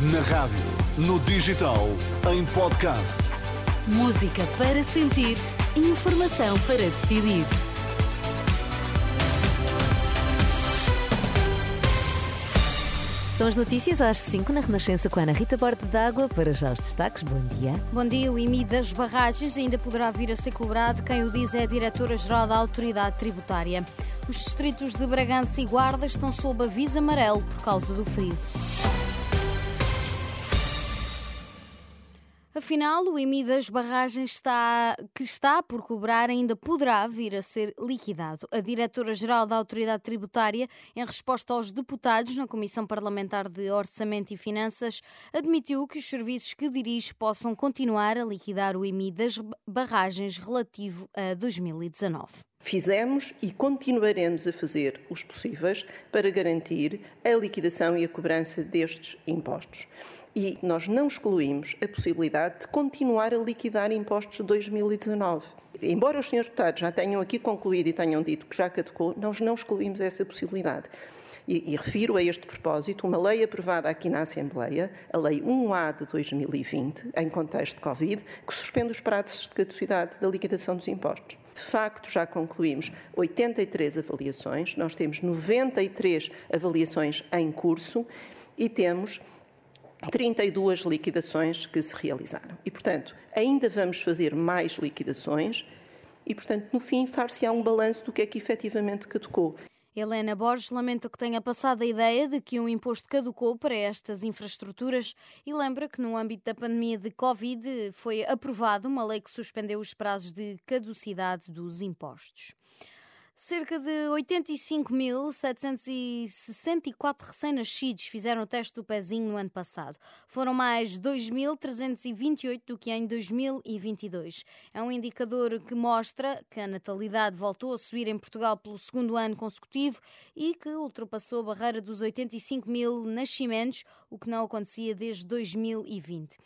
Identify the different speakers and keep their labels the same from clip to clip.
Speaker 1: Na rádio, no digital, em podcast.
Speaker 2: Música para sentir, informação para decidir. São as notícias às 5 na Renascença com a Ana Rita Borda d'Água. Para já os destaques, bom dia.
Speaker 3: Bom dia. O IMI das barragens ainda poderá vir a ser cobrado. Quem o diz é a Diretora-Geral da Autoridade Tributária. Os distritos de Bragança e Guarda estão sob aviso amarelo por causa do frio. Afinal, o IMI das barragens está, que está por cobrar ainda poderá vir a ser liquidado. A Diretora-Geral da Autoridade Tributária, em resposta aos deputados na Comissão Parlamentar de Orçamento e Finanças, admitiu que os serviços que dirige possam continuar a liquidar o IMI das barragens relativo a 2019.
Speaker 4: Fizemos e continuaremos a fazer os possíveis para garantir a liquidação e a cobrança destes impostos e nós não excluímos a possibilidade de continuar a liquidar impostos de 2019. Embora os senhores deputados já tenham aqui concluído e tenham dito que já caducou, nós não excluímos essa possibilidade. E, e, refiro a este propósito uma lei aprovada aqui na Assembleia, a Lei 1A de 2020, em contexto de Covid, que suspende os prazos de caducidade da liquidação dos impostos. De facto, já concluímos 83 avaliações, nós temos 93 avaliações em curso e temos 32 liquidações que se realizaram. E, portanto, ainda vamos fazer mais liquidações e, portanto, no fim, far-se-á um balanço do que é que efetivamente caducou.
Speaker 3: Helena Borges lamenta que tenha passado a ideia de que um imposto caducou para estas infraestruturas e lembra que, no âmbito da pandemia de Covid, foi aprovada uma lei que suspendeu os prazos de caducidade dos impostos. Cerca de 85.764 recém-nascidos fizeram o teste do pezinho no ano passado. Foram mais 2.328 do que em 2022. É um indicador que mostra que a natalidade voltou a subir em Portugal pelo segundo ano consecutivo e que ultrapassou a barreira dos 85 mil nascimentos, o que não acontecia desde 2020.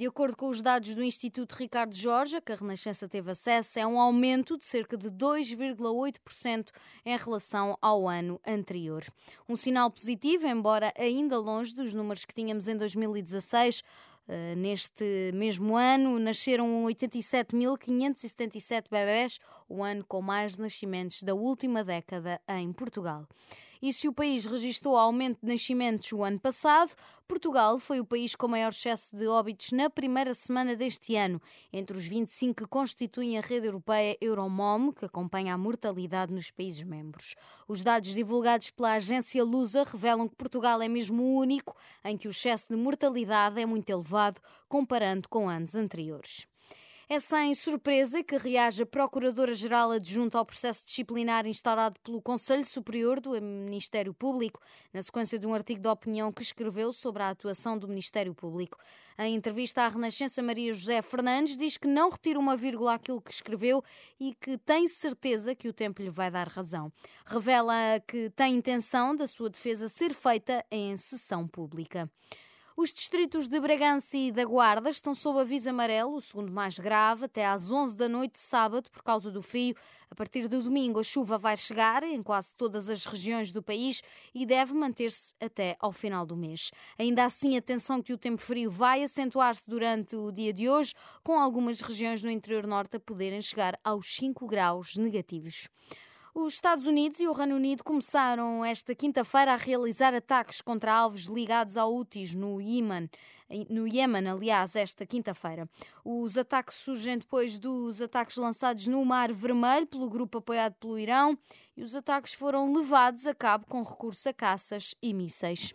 Speaker 3: De acordo com os dados do Instituto Ricardo Jorge, que a Renascença teve acesso, é um aumento de cerca de 2,8% em relação ao ano anterior. Um sinal positivo, embora ainda longe dos números que tínhamos em 2016. Uh, neste mesmo ano, nasceram 87.577 bebés, o ano com mais nascimentos da última década em Portugal. E se o país registrou aumento de nascimentos o ano passado, Portugal foi o país com maior excesso de óbitos na primeira semana deste ano, entre os 25 que constituem a rede europeia Euromom, que acompanha a mortalidade nos países membros. Os dados divulgados pela agência Lusa revelam que Portugal é mesmo o único em que o excesso de mortalidade é muito elevado comparando com anos anteriores. É sem surpresa que reage a Procuradora-Geral adjunta ao processo disciplinar instaurado pelo Conselho Superior do Ministério Público, na sequência de um artigo de opinião que escreveu sobre a atuação do Ministério Público. Em entrevista à Renascença, Maria José Fernandes diz que não retira uma vírgula àquilo que escreveu e que tem certeza que o tempo lhe vai dar razão. Revela que tem intenção da sua defesa ser feita em sessão pública. Os distritos de Bragança e da Guarda estão sob aviso amarelo, o segundo mais grave, até às 11 da noite de sábado, por causa do frio. A partir do domingo, a chuva vai chegar em quase todas as regiões do país e deve manter-se até ao final do mês. Ainda assim, atenção que o tempo frio vai acentuar-se durante o dia de hoje, com algumas regiões no interior norte a poderem chegar aos 5 graus negativos. Os Estados Unidos e o Reino Unido começaram esta quinta-feira a realizar ataques contra alvos ligados ao Houthis no Iêmen, no Iêmen, aliás, esta quinta-feira. Os ataques surgem depois dos ataques lançados no Mar Vermelho pelo grupo apoiado pelo Irão e os ataques foram levados a cabo com recurso a caças e mísseis.